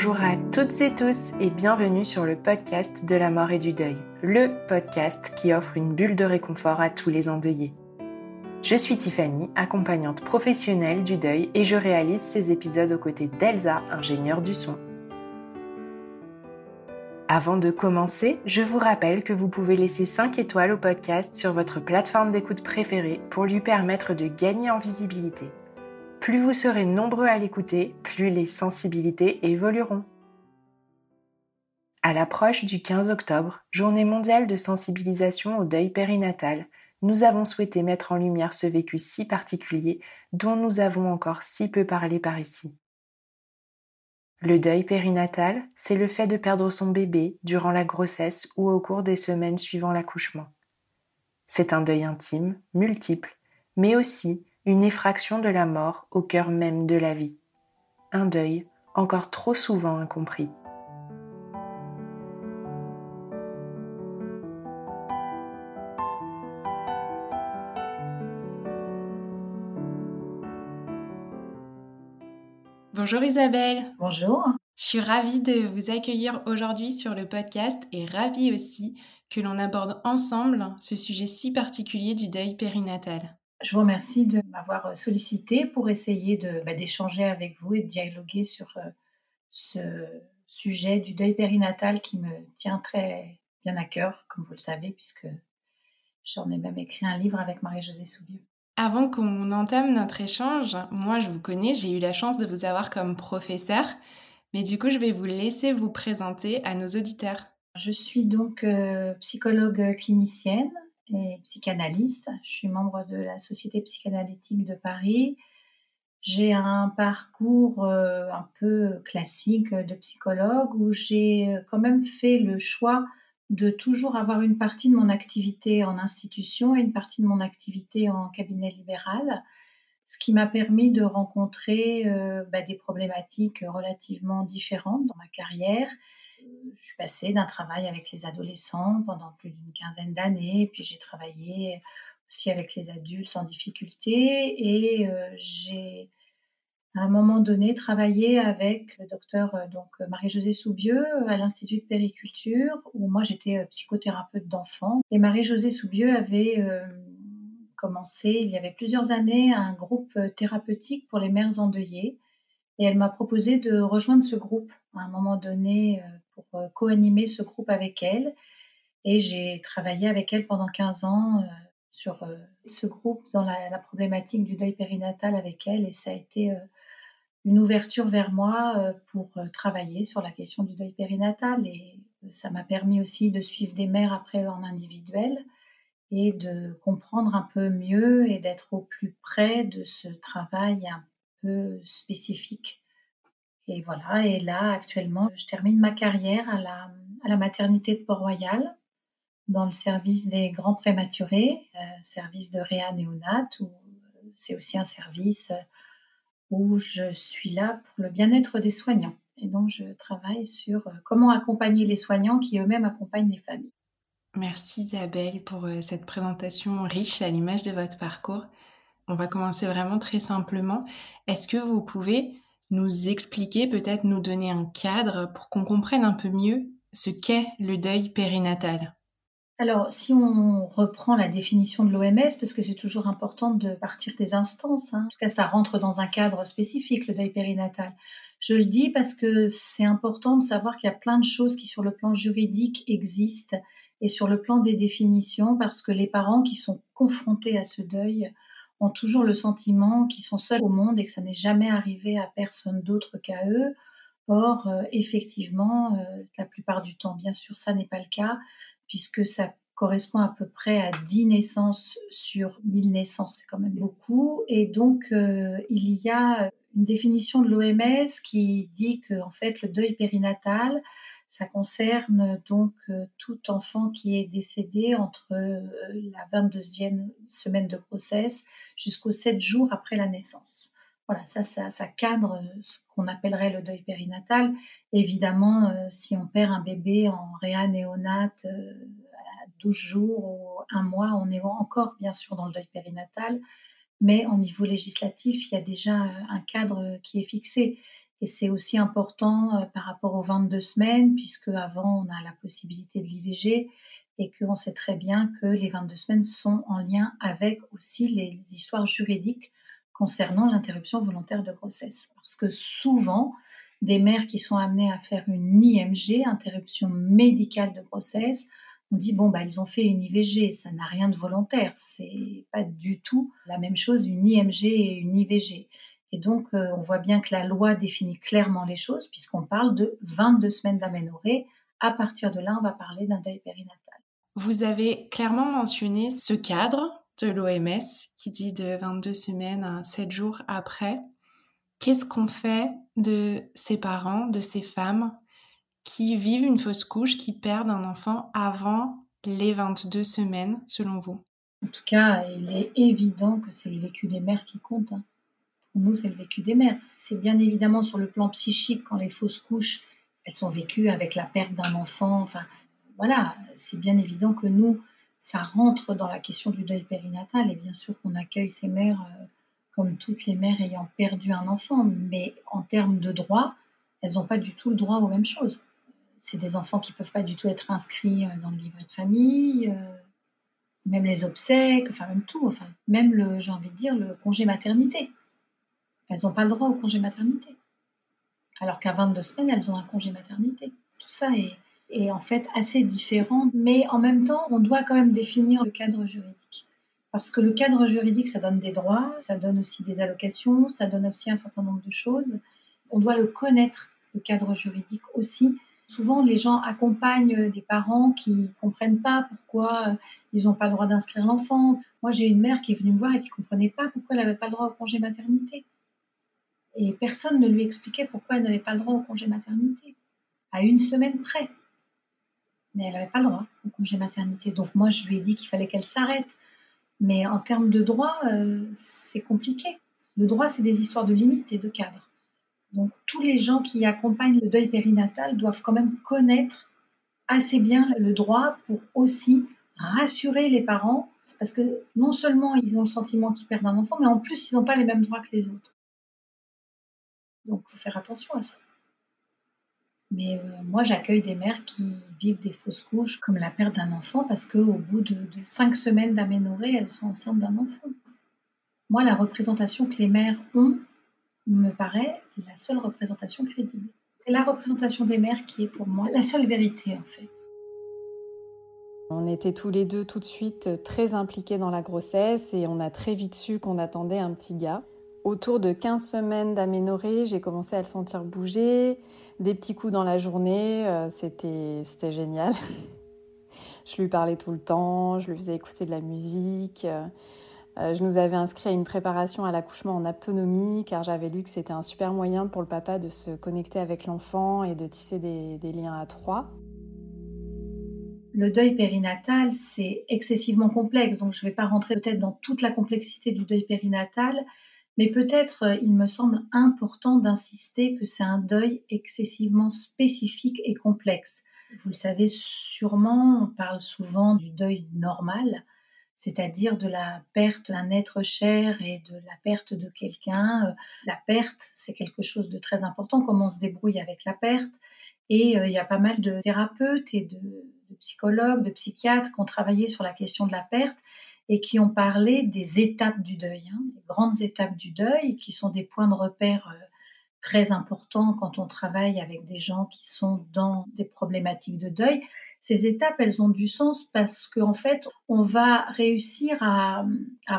Bonjour à toutes et tous et bienvenue sur le podcast de la mort et du deuil, le podcast qui offre une bulle de réconfort à tous les endeuillés. Je suis Tiffany, accompagnante professionnelle du deuil et je réalise ces épisodes aux côtés d'Elsa, ingénieure du son. Avant de commencer, je vous rappelle que vous pouvez laisser 5 étoiles au podcast sur votre plateforme d'écoute préférée pour lui permettre de gagner en visibilité. Plus vous serez nombreux à l'écouter, plus les sensibilités évolueront. À l'approche du 15 octobre, journée mondiale de sensibilisation au deuil périnatal, nous avons souhaité mettre en lumière ce vécu si particulier dont nous avons encore si peu parlé par ici. Le deuil périnatal, c'est le fait de perdre son bébé durant la grossesse ou au cours des semaines suivant l'accouchement. C'est un deuil intime, multiple, mais aussi une effraction de la mort au cœur même de la vie. Un deuil encore trop souvent incompris. Bonjour Isabelle. Bonjour. Je suis ravie de vous accueillir aujourd'hui sur le podcast et ravie aussi que l'on aborde ensemble ce sujet si particulier du deuil périnatal. Je vous remercie de m'avoir euh, sollicité pour essayer de, bah, d'échanger avec vous et de dialoguer sur euh, ce sujet du deuil périnatal qui me tient très bien à cœur, comme vous le savez, puisque j'en ai même écrit un livre avec Marie-Josée Soubieux. Avant qu'on entame notre échange, moi je vous connais, j'ai eu la chance de vous avoir comme professeur, mais du coup je vais vous laisser vous présenter à nos auditeurs. Je suis donc euh, psychologue clinicienne, et psychanalyste. Je suis membre de la Société psychanalytique de Paris. J'ai un parcours euh, un peu classique de psychologue où j'ai quand même fait le choix de toujours avoir une partie de mon activité en institution et une partie de mon activité en cabinet libéral, ce qui m'a permis de rencontrer euh, bah, des problématiques relativement différentes dans ma carrière je suis passée d'un travail avec les adolescents pendant plus d'une quinzaine d'années, puis j'ai travaillé aussi avec les adultes en difficulté et euh, j'ai à un moment donné travaillé avec le docteur euh, Marie-Josée Soubieux à l'Institut de périculture où moi j'étais euh, psychothérapeute d'enfants. Et Marie-Josée Soubieux avait commencé il y avait plusieurs années un groupe thérapeutique pour les mères endeuillées. Et elle m'a proposé de rejoindre ce groupe. À un moment donné pour euh, co-animer ce groupe avec elle. Et j'ai travaillé avec elle pendant 15 ans euh, sur euh, ce groupe dans la, problématique du deuil périnatal avec elle. Et ça a été une ouverture vers moi pour travailler sur la question du deuil périnatal. Et ça m'a permis aussi de suivre des mères après en individuel et de comprendre un peu mieux et d'être au plus près de ce travail un peu spécifique et voilà, et là, actuellement, je termine ma carrière à la, maternité de Port-Royal, dans le service des grands prématurés, euh, service de réa néonat, où euh, c'est aussi un service où je suis là pour le bien-être des soignants. Et donc, je travaille sur euh, comment accompagner les soignants qui eux-mêmes accompagnent les familles. Merci Isabelle pour cette présentation riche à l'image de votre parcours. On va commencer vraiment très simplement. Est-ce que vous pouvez nous expliquer, peut-être nous donner un cadre pour qu'on comprenne un peu mieux ce qu'est le deuil périnatal alors, si on reprend la définition de l'OMS, parce que c'est toujours important de partir des instances, hein, en tout cas ça rentre dans un cadre spécifique, le deuil périnatal. Je le dis parce que c'est important de savoir qu'il y a plein de choses qui, sur le plan juridique, existent et sur le plan des définitions, parce que les parents qui sont confrontés à ce deuil ont toujours le sentiment qu'ils sont seuls au monde et que ça n'est jamais arrivé à personne d'autre qu'à eux. Or, euh, effectivement, euh, la plupart du temps, bien sûr, ça n'est pas le cas, puisque ça correspond à peu près à 10 naissances sur 1000 naissances, c'est quand même beaucoup. Et donc, euh, il y a une définition de l'OMS qui dit que, en fait, le deuil périnatal, ça concerne donc euh, tout enfant qui est décédé entre euh, la 22e semaine de grossesse jusqu'aux 7 jours après la naissance. Voilà, ça, ça, cadre ce qu'on appellerait le deuil périnatal. Évidemment, euh, si on perd un bébé en réa néonate à 12 jours ou un mois, on est encore bien sûr dans le deuil périnatal, mais au niveau législatif, il y a déjà un cadre qui est fixé. Et c'est aussi important euh, par rapport aux 22 semaines, puisque avant on a la possibilité de l'IVG et qu'on sait très bien que les 22 semaines sont en lien avec aussi les histoires juridiques concernant l'interruption volontaire de grossesse. Parce que souvent, des mères qui sont amenées à faire une IMG, interruption médicale de grossesse, on dit bon bah ils ont fait une IVG, ça n'a rien de volontaire, c'est pas du tout la même chose une IMG et une IVG. Et donc, euh, on voit bien que la loi définit clairement les choses, puisqu'on parle de 22 semaines d'aménorrhée. À partir de là, on va parler d'un deuil périnatal. Vous avez clairement mentionné ce cadre de l'OMS qui dit de 22 semaines à 7 jours après. Qu'est-ce qu'on fait de ces parents, de ces femmes qui vivent une fausse couche, qui perdent un enfant avant les 22 semaines, selon vous? En tout cas, il est évident que c'est le vécu des mères qui compte. Hein. Nous, c'est le vécu des mères. C'est bien évidemment sur le plan psychique, quand les fausses couches, elles sont vécues avec la perte d'un enfant. Enfin, voilà, c'est bien évident que nous, ça rentre dans la question du deuil périnatal. Et bien sûr qu'on accueille ces mères euh, comme toutes les mères ayant perdu un enfant. Mais en termes de droit, elles n'ont pas du tout le droit aux mêmes choses. C'est des enfants qui ne peuvent pas du tout être inscrits euh, dans le livret de famille, euh, même les obsèques, enfin même tout, enfin même le, j'ai envie de dire, le congé maternité. Elles n'ont pas le droit au congé maternité. Alors qu'à 22 semaines, elles ont un congé maternité. Tout ça est, en fait assez différent, mais en même temps, on doit quand même définir le cadre juridique. Parce que le cadre juridique, ça donne des droits, ça donne aussi des allocations, ça donne aussi un certain nombre de choses. On doit le connaître, le cadre juridique aussi. Souvent, les gens accompagnent des parents qui ne comprennent pas pourquoi ils n'ont pas le droit d'inscrire l'enfant. Moi, j'ai une mère qui est venue me voir et qui ne comprenait pas pourquoi elle n'avait pas le droit au congé maternité. Et personne ne lui expliquait pourquoi elle n'avait pas le droit au congé maternité, à une semaine près. Mais elle n'avait pas le droit au congé maternité. Donc moi, je lui ai dit qu'il fallait qu'elle s'arrête. Mais en termes de droit, euh, c'est compliqué. Le droit, c'est des histoires de limites et de cadres. Donc tous les gens qui accompagnent le deuil périnatal doivent quand même connaître assez bien le droit pour aussi rassurer les parents, parce que non seulement ils ont le sentiment qu'ils perdent un enfant, mais en plus ils n'ont pas les mêmes droits que les autres. Donc, il faut faire attention à ça. Mais euh, moi, j'accueille des mères qui vivent des fausses couches comme la perte d'un enfant parce qu'au bout de, cinq semaines d'aménorrhée, elles sont enceintes d'un enfant. Moi, la représentation que les mères ont me paraît la seule représentation crédible. C'est la représentation des mères qui est pour moi la seule vérité en fait. On était tous les deux tout de suite très impliqués dans la grossesse et on a très vite su qu'on attendait un petit gars. Autour de 15 semaines d'aménorrhée, j'ai commencé à le sentir bouger, des petits coups dans la journée, euh, c'était, génial. je lui parlais tout le temps, je lui faisais écouter de la musique. Euh, je nous avais inscrit à une préparation à l'accouchement en autonomie car j'avais lu que c'était un super moyen pour le papa de se connecter avec l'enfant et de tisser des, des liens à trois. Le deuil périnatal, c'est excessivement complexe, donc je ne vais pas rentrer peut-être dans toute la complexité du deuil périnatal, mais peut-être euh, il me semble important d'insister que c'est un deuil excessivement spécifique et complexe. Vous le savez sûrement, on parle souvent du deuil normal, c'est-à-dire de la perte d'un être cher et de la perte de quelqu'un. Euh, la perte, c'est quelque chose de très important, comment on se débrouille avec la perte. Et euh, il y a pas mal de thérapeutes et de, de psychologues, de psychiatres qui ont travaillé sur la question de la perte et qui ont parlé des étapes du deuil, hein, des grandes étapes du deuil, qui sont des points de repère euh, très important quand on travaille avec des gens qui sont dans des problématiques de deuil. Ces étapes, elles ont du sens parce qu'en fait, on va réussir à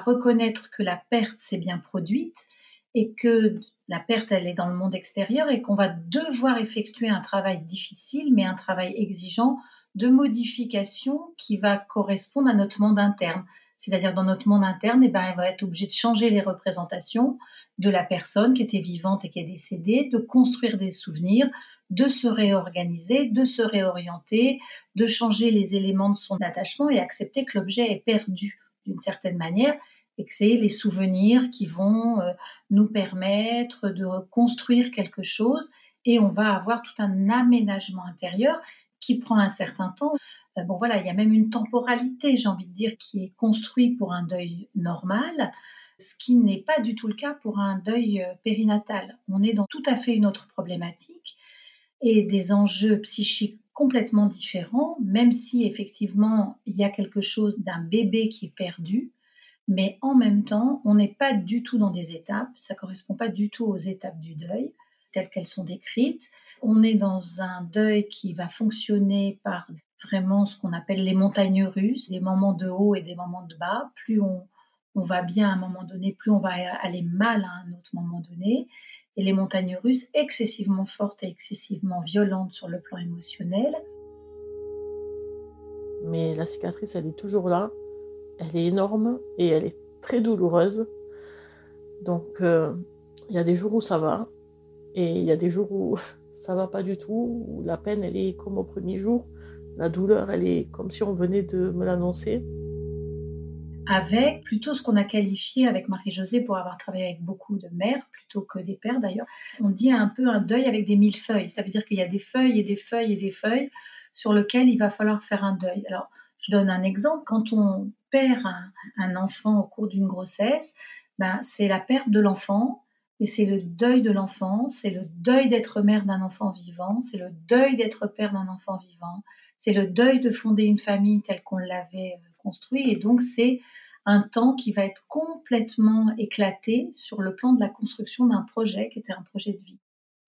reconnaître que la perte s'est bien produite et que la perte, elle est dans le monde extérieur et qu'on va devoir effectuer un travail difficile, mais un travail exigeant de modification qui va correspondre à notre monde interne. C'est-à-dire dans notre monde interne, eh ben, elle va être obligée de changer les représentations de la personne qui était vivante et qui est décédée, de construire des souvenirs, de se réorganiser, de se réorienter, de changer les éléments de son attachement et accepter que l'objet est perdu d'une certaine manière et que c'est les souvenirs qui vont euh, nous permettre de reconstruire quelque chose et on va avoir tout un aménagement intérieur qui prend un certain temps. Euh, bon voilà, il y a même une temporalité, j'ai envie de dire, qui est construite pour un deuil normal, ce qui n'est pas du tout le cas pour un deuil euh, périnatal. On est dans tout à fait une autre problématique et des enjeux psychiques complètement différents, même si effectivement il y a quelque chose d'un bébé qui est perdu, mais en même temps, on n'est pas du tout dans des étapes, ça correspond pas du tout aux étapes du deuil telles qu'elles sont décrites. On est dans un deuil qui va fonctionner par vraiment ce qu'on appelle les montagnes russes, des moments de haut et des moments de bas. Plus on, va bien à un moment donné, plus on va aller mal à un autre moment donné. Et les montagnes russes excessivement fortes et excessivement violentes sur le plan émotionnel. Mais la cicatrice, elle est toujours là. Elle est énorme et elle est très douloureuse. Donc, euh, il y a des jours où ça va et il y a des jours où ça va pas du tout, où la peine, elle est comme au premier jour. La douleur, elle est comme si on venait de me l'annoncer. Avec plutôt ce qu'on a qualifié avec Marie-Josée pour avoir travaillé avec beaucoup de mères, plutôt que des pères d'ailleurs, on dit un peu un deuil avec des mille feuilles. Ça veut dire qu'il y a des feuilles et des feuilles et des feuilles sur lesquelles il va falloir faire un deuil. Alors, je donne un exemple. Quand on perd un, enfant au cours d'une grossesse, ben, c'est la perte de l'enfant, et c'est le deuil de l'enfant, c'est le deuil d'être mère d'un enfant vivant, c'est le deuil d'être père d'un enfant vivant, c'est le deuil de fonder une famille telle qu'on l'avait euh, construit. Et donc, c'est un temps qui va être complètement éclaté sur le plan de la construction d'un projet qui était un projet de vie.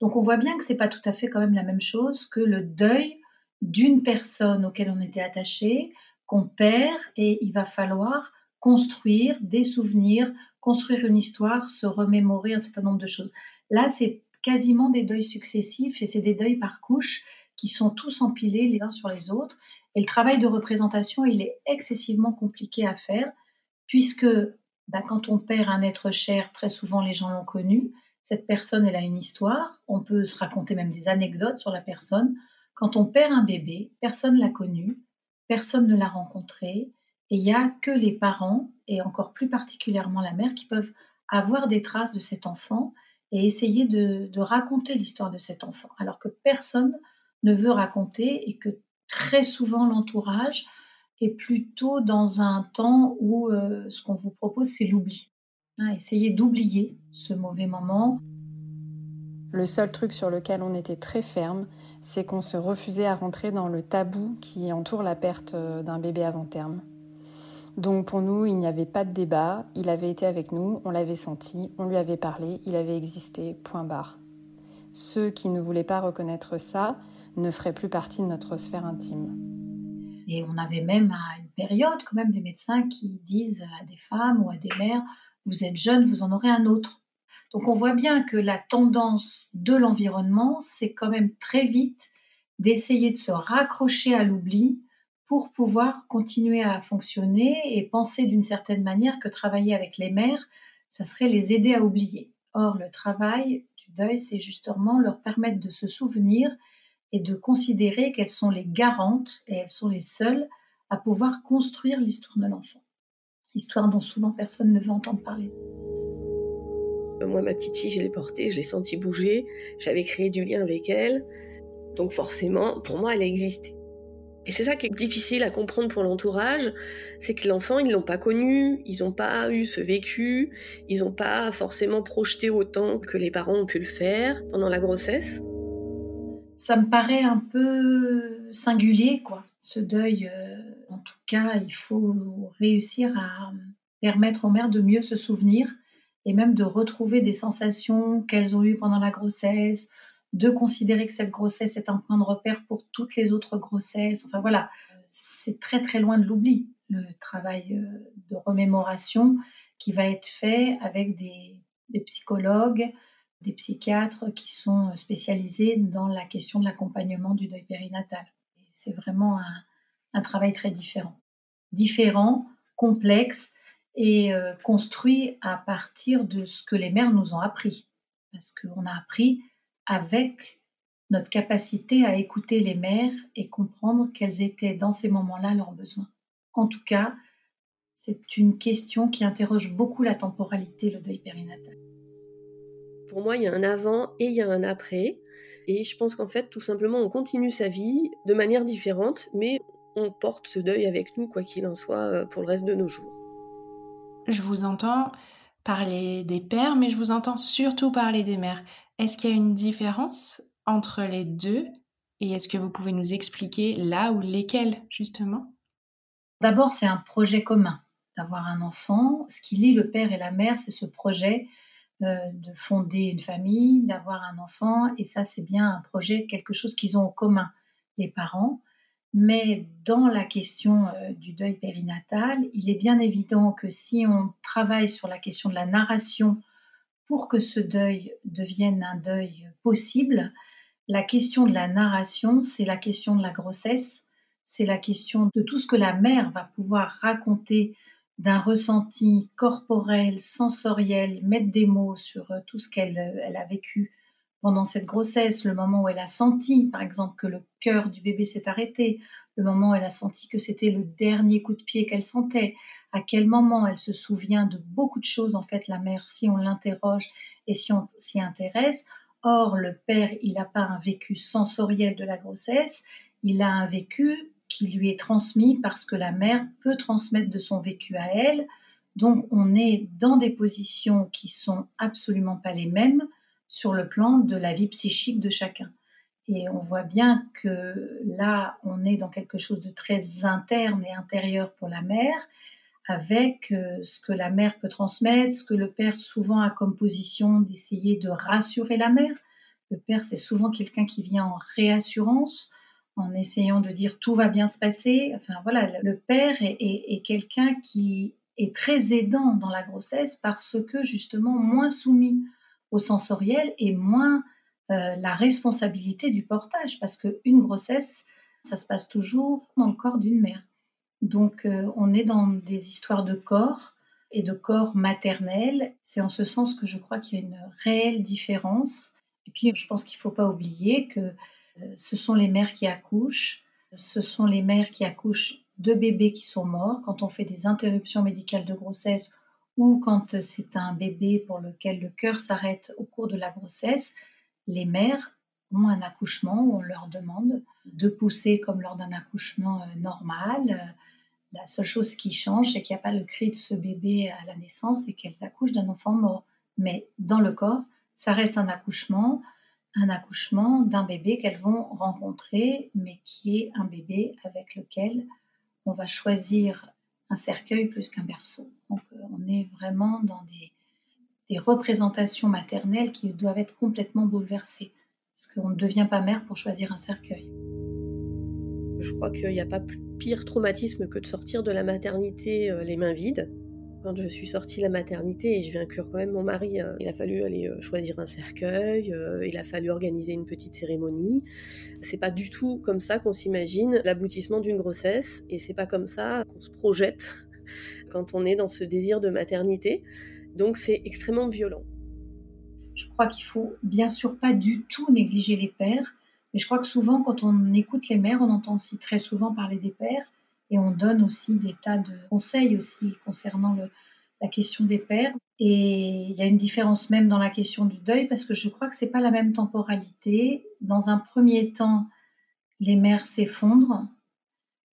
Donc, on voit bien que c'est pas tout à fait quand même la même chose que le deuil d'une personne auquel on était attaché, qu'on perd, et il va falloir construire des souvenirs, construire une histoire, se remémorer un certain nombre de choses. Là, c'est quasiment des deuils successifs et c'est des deuils par couches qui sont tous empilés les uns sur les autres. Et le travail de représentation, il est excessivement compliqué à faire, puisque bah, quand on perd un être cher, très souvent les gens l'ont connu, cette personne, elle a une histoire, on peut se raconter même des anecdotes sur la personne. Quand on perd un bébé, personne l'a connu, personne ne l'a rencontré, et il n'y a que les parents, et encore plus particulièrement la mère, qui peuvent avoir des traces de cet enfant et essayer de raconter l'histoire de cet enfant, alors que personne ne veut raconter et que très souvent l'entourage est plutôt dans un temps où euh, ce qu'on vous propose, c'est l'oubli. Hein, essayez d'oublier ce mauvais moment. Le seul truc sur lequel on était très ferme, c'est qu'on se refusait à rentrer dans le tabou qui entoure la perte euh, d'un bébé avant terme. Donc pour nous, il n'y avait pas de débat, il avait été avec nous, on l'avait senti, on lui avait parlé, il avait existé, point barre. Ceux qui ne voulaient pas reconnaître ça, ne ferait plus partie de notre sphère intime. Et on avait même à une période quand même des médecins qui disent à des femmes ou à des mères, vous êtes jeune, vous en aurez un autre. Donc on voit bien que la tendance de l'environnement, c'est quand même très vite d'essayer de se raccrocher à l'oubli pour pouvoir continuer à fonctionner et penser d'une certaine manière que travailler avec les mères, ça serait les aider à oublier. Or, le travail du deuil, c'est justement leur permettre de se souvenir et de considérer qu'elles sont les garantes et elles sont les seules à pouvoir construire l'histoire de l'enfant. Histoire dont souvent personne ne veut entendre parler. Euh, moi, ma petite fille, je l'ai portée, je l'ai sentie bouger, j'avais créé du lien avec elle, donc forcément, pour moi, elle a existé. Et c'est ça qui est difficile à comprendre pour l'entourage, c'est que l'enfant, ils l'ont pas connu, ils n'ont pas eu ce vécu, ils n'ont pas forcément projeté autant que les parents ont pu le faire pendant la grossesse ça me paraît un peu singulier, quoi. Ce deuil, euh, en tout cas, il faut réussir à permettre aux mères de mieux se souvenir et même de retrouver des sensations qu'elles ont eues pendant la grossesse, de considérer que cette grossesse est un point de repère pour toutes les autres grossesses. Enfin voilà, c'est très très loin de l'oubli, le travail euh, de remémoration qui va être fait avec des, psychologues, des psychiatres qui sont spécialisés dans la question de l'accompagnement du deuil périnatal. C'est vraiment un, travail très différent. Différent, complexe et euh, construit à partir de ce que les mères nous ont appris. Parce qu'on a appris avec notre capacité à écouter les mères et comprendre quels étaient dans ces moments-là leurs besoins. En tout cas, c'est une question qui interroge beaucoup la temporalité, le deuil périnatal. Pour moi, il y a un avant et il y a un après. Et je pense qu'en fait, tout simplement, on continue sa vie de manière différente, mais on porte ce deuil avec nous, quoi qu'il en soit, euh, pour le reste de nos jours. Je vous entends parler des pères, mais je vous entends surtout parler des mères. Est-ce qu'il y a une différence entre les deux et est-ce que vous pouvez nous expliquer là ou lesquels justement? D'abord, c'est un projet commun d'avoir un enfant. Ce qui lie le père et la mère, c'est ce projet de fonder une famille, d'avoir un enfant. Et ça, c'est bien un projet, quelque chose qu'ils ont en commun, les parents. Mais dans la question euh, du deuil périnatal, il est bien évident que si on travaille sur la question de la narration pour que ce deuil devienne un deuil possible, la question de la narration, c'est la question de la grossesse, c'est la question de tout ce que la mère va pouvoir raconter d'un ressenti corporel, sensoriel, mettre des mots sur euh, tout ce qu'elle euh, a vécu pendant cette grossesse, le moment où elle a senti, par exemple, que le cœur du bébé s'est arrêté, le moment où elle a senti que c'était le dernier coup de pied qu'elle sentait, à quel moment elle se souvient de beaucoup de choses, en fait, la mère, si on l'interroge et si on s'y intéresse. Or, le père, il n'a pas un vécu sensoriel de la grossesse, il a un vécu qui lui est transmis parce que la mère peut transmettre de son vécu à elle. Donc, on est dans des positions qui sont absolument pas les mêmes sur le plan de la vie psychique de chacun. Et on voit bien que là, on est dans quelque chose de très interne et intérieur pour la mère, avec euh, ce que la mère peut transmettre, ce que le père souvent a comme position d'essayer de rassurer la mère. Le père, c'est souvent quelqu'un qui vient en réassurance, en essayant de dire tout va bien se passer. Enfin voilà, le père est, quelqu'un qui est très aidant dans la grossesse parce que justement moins soumis au sensoriel et moins euh, la responsabilité du portage, parce qu'une grossesse, ça se passe toujours dans le corps d'une mère. Donc euh, on est dans des histoires de corps et de corps maternel. C'est en ce sens que je crois qu'il y a une réelle différence. Et puis je pense qu'il ne faut pas oublier que ce sont les mères qui accouchent, ce sont les mères qui accouchent de bébés qui sont morts. Quand on fait des interruptions médicales de grossesse ou quand c'est un bébé pour lequel le cœur s'arrête au cours de la grossesse, les mères ont un accouchement où on leur demande de pousser comme lors d'un accouchement euh, normal la seule chose qui change, c'est qu'il n'y a pas le cri de ce bébé à la naissance et qu'elles accouchent d'un enfant mort. Mais dans le corps, ça reste un accouchement, un accouchement d'un bébé qu'elles vont rencontrer, mais qui est un bébé avec lequel on va choisir un cercueil plus qu'un berceau. Donc euh, on est vraiment dans des, représentations maternelles qui doivent être complètement bouleversées, parce qu'on ne devient pas mère pour choisir un cercueil. Je crois qu'il n'y a pas pire traumatisme que de sortir de la maternité euh, les mains vides. Quand je suis sortie de la maternité et je viens inclure quand même mon mari, euh, il a fallu aller euh, choisir un cercueil, il a fallu organiser une petite cérémonie. C'est pas du tout comme ça qu'on s'imagine l'aboutissement d'une grossesse et c'est pas comme ça qu'on se projette quand on est dans ce désir de maternité. Donc c'est extrêmement violent. Je crois qu'il faut bien sûr pas du tout négliger les pères mais je crois que souvent, quand on écoute les mères, on entend aussi très souvent parler des pères et on donne aussi des tas de conseils aussi concernant la question des pères. Et il y a une différence même dans la question du deuil parce que je crois que c'est pas la même temporalité. Dans un premier temps, les mères s'effondrent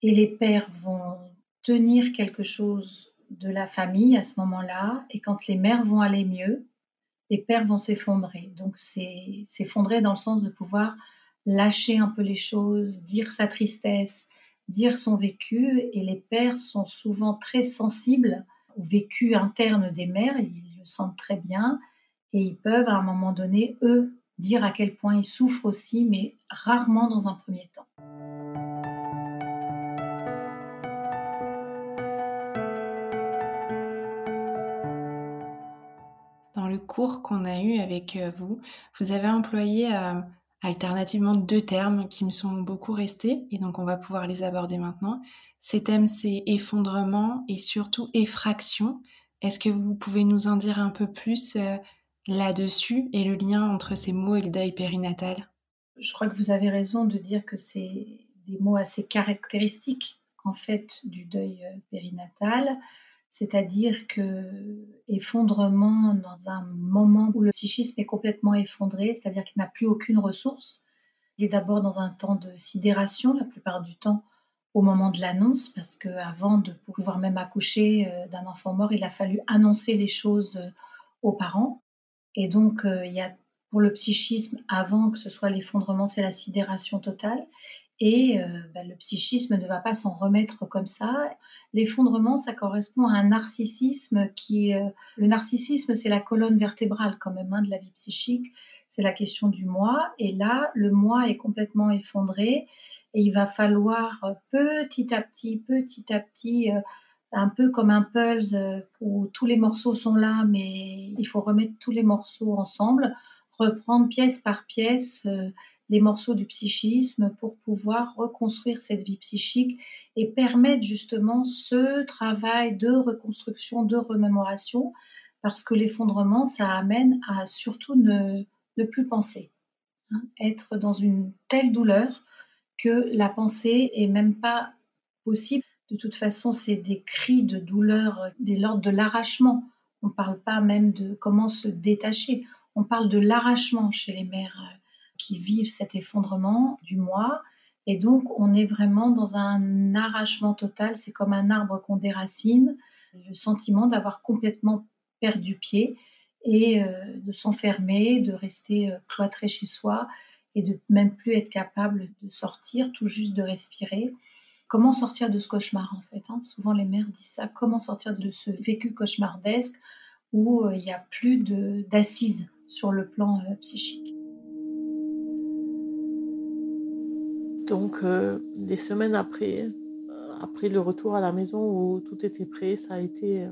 et les pères vont tenir quelque chose de la famille à ce moment-là. Et quand les mères vont aller mieux, les pères vont s'effondrer. Donc c'est s'effondrer dans le sens de pouvoir lâcher un peu les choses, dire sa tristesse, dire son vécu. Et les pères sont souvent très sensibles au vécu interne des mères. Ils le sentent très bien et ils peuvent à un moment donné, eux, dire à quel point ils souffrent aussi, mais rarement dans un premier temps. Dans le cours qu'on a eu avec euh, vous, vous avez employé euh, alternativement deux termes qui me sont beaucoup restés et donc on va pouvoir les aborder maintenant. Ces thèmes, c'est effondrement et surtout effraction. Est-ce que vous pouvez nous en dire un peu plus euh, là-dessus et le lien entre ces mots et le deuil périnatal? Je crois que vous avez raison de dire que c'est des mots assez caractéristiques en fait du deuil euh, périnatal, c'est-à-dire que effondrement dans un moment où le psychisme est complètement effondré, c'est-à-dire qu'il n'a plus aucune ressource. Il est d'abord dans un temps de sidération la plupart du temps au moment de l'annonce, parce qu'avant de pouvoir même accoucher euh, d'un enfant mort, il a fallu annoncer les choses euh, aux parents. Et donc, euh, il y a pour le psychisme, avant que ce soit l'effondrement, c'est la sidération totale. Et bah, le psychisme ne va pas s'en remettre comme ça. L'effondrement, ça correspond à un narcissisme qui... le narcissisme, c'est la colonne vertébrale quand même hein, de la vie psychique. C'est la question du moi. Et là, le moi est complètement effondré et il va falloir euh, petit à petit, petit à petit, euh, un peu comme un puzzle euh, où tous les morceaux sont là, mais il faut remettre tous les morceaux ensemble, reprendre pièce par pièce les morceaux du psychisme pour pouvoir reconstruire cette vie psychique et permettre justement ce travail de reconstruction, de remémoration, parce que l'effondrement, ça amène à surtout ne, plus penser, hein, être dans une telle douleur que la pensée est même pas possible. De toute façon, c'est des cris de douleur, dès l'ordre de l'arrachement. On ne parle pas même de comment se détacher. On parle de l'arrachement chez les mères euh, qui vivent cet effondrement du moi. Et donc, on est vraiment dans un arrachement total. C'est comme un arbre qu'on déracine. Le sentiment d'avoir complètement perdu pied et euh, de s'enfermer, de rester euh, cloîtré chez soi et de même plus être capable de sortir, tout juste de respirer. Comment sortir de ce cauchemar en fait hein? Souvent les mères disent ça. Comment sortir de ce vécu cauchemardesque où euh, il n'y a plus d'assises sur le plan psychique? Donc euh, des semaines après, après le retour à la maison où tout était prêt, ça a été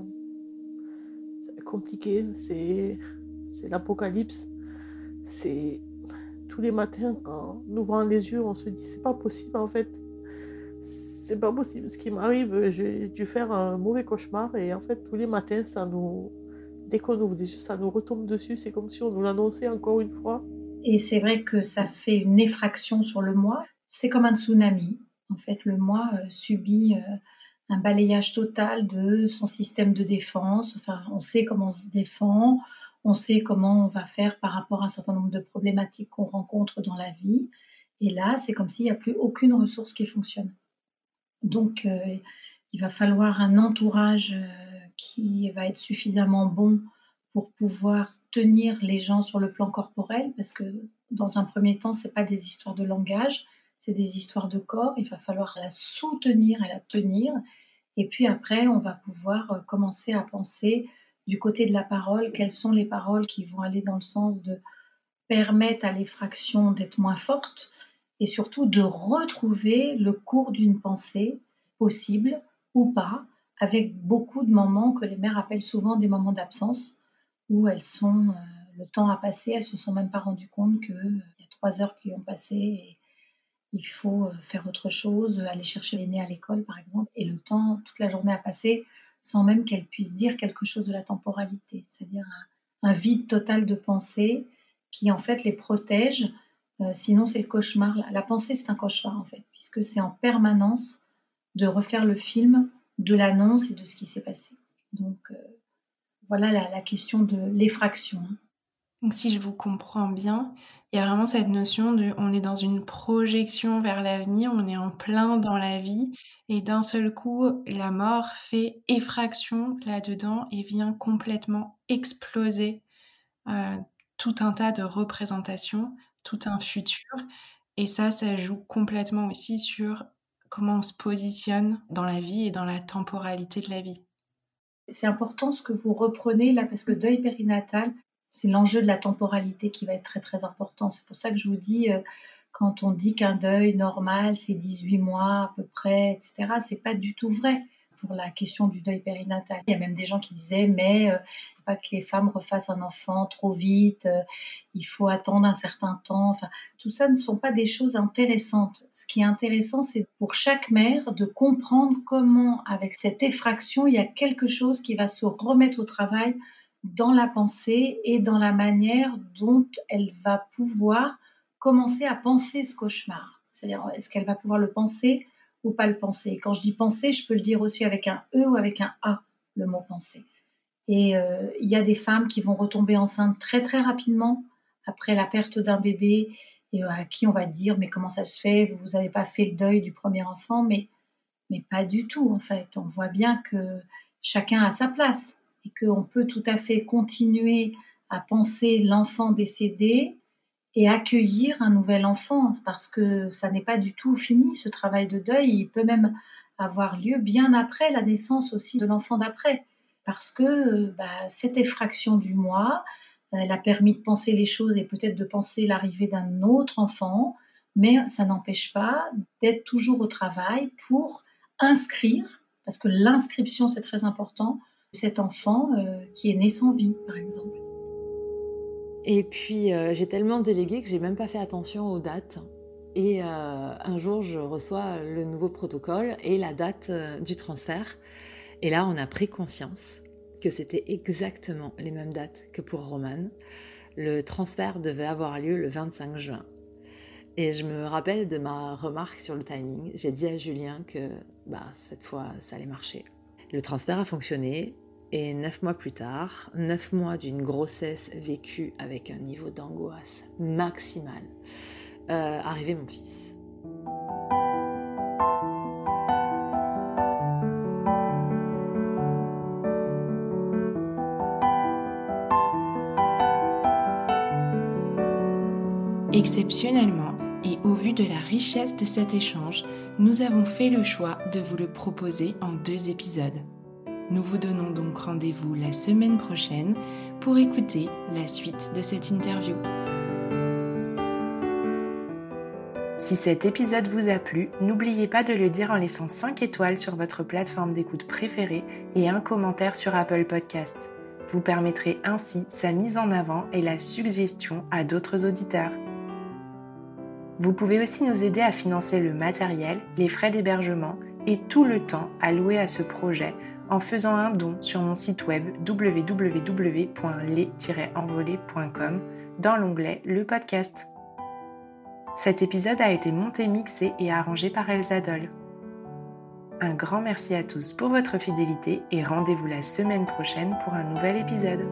compliqué. C'est l'apocalypse. C'est tous les matins, nous ouvrant les yeux, on se dit c'est pas possible en fait. C'est pas possible. Ce qui m'arrive, j'ai dû faire un mauvais cauchemar et en fait, tous les matins, ça nous. Dès qu'on ouvre les yeux, ça nous retombe dessus. C'est comme si on nous l'annonçait encore une fois. Et c'est vrai que ça fait une effraction sur le moi. C'est comme un tsunami. En fait, le moi euh, subit euh, un balayage total de son système de défense. Enfin, on sait comment on se défend, on sait comment on va faire par rapport à un certain nombre de problématiques qu'on rencontre dans la vie. Et là, c'est comme s'il n'y a plus aucune ressource qui fonctionne. Donc, euh, il va falloir un entourage qui va être suffisamment bon pour pouvoir tenir les gens sur le plan corporel, parce que dans un premier temps, ce n'est pas des histoires de langage, c'est des histoires de corps. Il va falloir la soutenir et la tenir. Et puis après, on va pouvoir euh, commencer à penser du côté de la parole, quelles sont les paroles qui vont aller dans le sens de permettre à l'effraction d'être moins forte et surtout de retrouver le cours d'une pensée possible ou pas, avec beaucoup de moments que les mères appellent souvent des moments d'absence, où elles sont, euh, le temps a passé, elles se sont même pas rendues compte qu'il euh, y a trois heures qui ont passé et il faut euh, faire autre chose, aller chercher l'aîné à l'école par exemple, et le temps, toute la journée a passé, sans même qu'elle puisse dire quelque chose de la temporalité, c'est-à-dire un, vide total de pensée qui en fait les protège. Euh, sinon, c'est le cauchemar. La, pensée, c'est un cauchemar en fait, puisque c'est en permanence de refaire le film de l'annonce et de ce qui s'est passé. Donc euh, voilà la, question de l'effraction. Hein. Donc si je vous comprends bien, il y a vraiment cette notion de on est dans une projection vers l'avenir, on est en plein dans la vie et d'un seul coup, la mort fait effraction là-dedans et vient complètement exploser euh, tout un tas de représentations, tout un futur. Et ça, ça joue complètement aussi sur comment on se positionne dans la vie et dans la temporalité de la vie. C'est important ce que vous reprenez là, parce que deuil périnatal, c'est l'enjeu de la temporalité qui va être très très important. C'est pour ça que je vous dis, euh, quand on dit qu'un deuil normal, c'est 18 mois à peu près, etc., c'est pas du tout vrai pour la question du deuil périnatal. Il y a même des gens qui disaient, mais euh, pas que les femmes refassent un enfant trop vite, euh, il faut attendre un certain temps. Enfin, tout ça ne sont pas des choses intéressantes. Ce qui est intéressant, c'est pour chaque mère de comprendre comment, avec cette effraction, il y a quelque chose qui va se remettre au travail dans la pensée et dans la manière dont elle va pouvoir commencer à penser ce cauchemar. C'est-à-dire, est-ce qu'elle va pouvoir le penser ou pas le penser? Quand je dis penser, je peux le dire aussi avec un E ou avec un A, le mot penser. Et euh, il y a des femmes qui vont retomber enceintes très très rapidement après la perte d'un bébé et à qui on va dire mais comment ça se fait? Vous n'avez pas fait le deuil du premier enfant? Mais mais pas du tout en fait on voit bien que chacun a sa place et qu'on peut tout à fait continuer à penser l'enfant décédé et accueillir un nouvel enfant parce que ça n'est pas du tout fini ce travail de deuil. Il peut même avoir lieu bien après la naissance aussi de l'enfant d'après parce que bah, cette effraction du moi, elle a permis de penser les choses et peut-être de penser l'arrivée d'un autre enfant, mais ça n'empêche pas d'être toujours au travail pour inscrire, parce que l'inscription c'est très important, cet enfant euh, qui est né sans vie par exemple. Et puis euh, j'ai tellement délégué que j'ai même pas fait attention aux dates. Et euh, un jour, je reçois le nouveau protocole et la date du transfert. Et là, on a pris conscience que c'était exactement les mêmes dates que pour Roman. Le transfert devait avoir lieu le 25 juin. Et je me rappelle de ma remarque sur le timing. J'ai dit à Julien que bah, cette fois, ça allait marcher. Le transfert a fonctionné. Et neuf mois plus tard, neuf mois d'une grossesse vécue avec un niveau d'angoisse maximal, euh, arrivait mon fils. Exceptionnellement, et au vu de la richesse de cet échange, nous avons fait le choix de vous le proposer en deux épisodes. Nous vous donnons donc rendez-vous la semaine prochaine pour écouter la suite de cette interview. Si cet épisode vous a plu, n'oubliez pas de le dire en laissant 5 étoiles sur votre plateforme d'écoute préférée et un commentaire sur Apple Podcast. Vous permettrez ainsi sa mise en avant et la suggestion à d'autres auditeurs. Vous pouvez aussi nous aider à financer le matériel, les frais d'hébergement et tout le temps alloué à ce projet en faisant un don sur mon site web www.les-envolés.com dans l'onglet Le podcast. Cet épisode a été monté, mixé et arrangé par Elsa Doll. Un grand merci à tous pour votre fidélité et rendez-vous la semaine prochaine pour un nouvel épisode.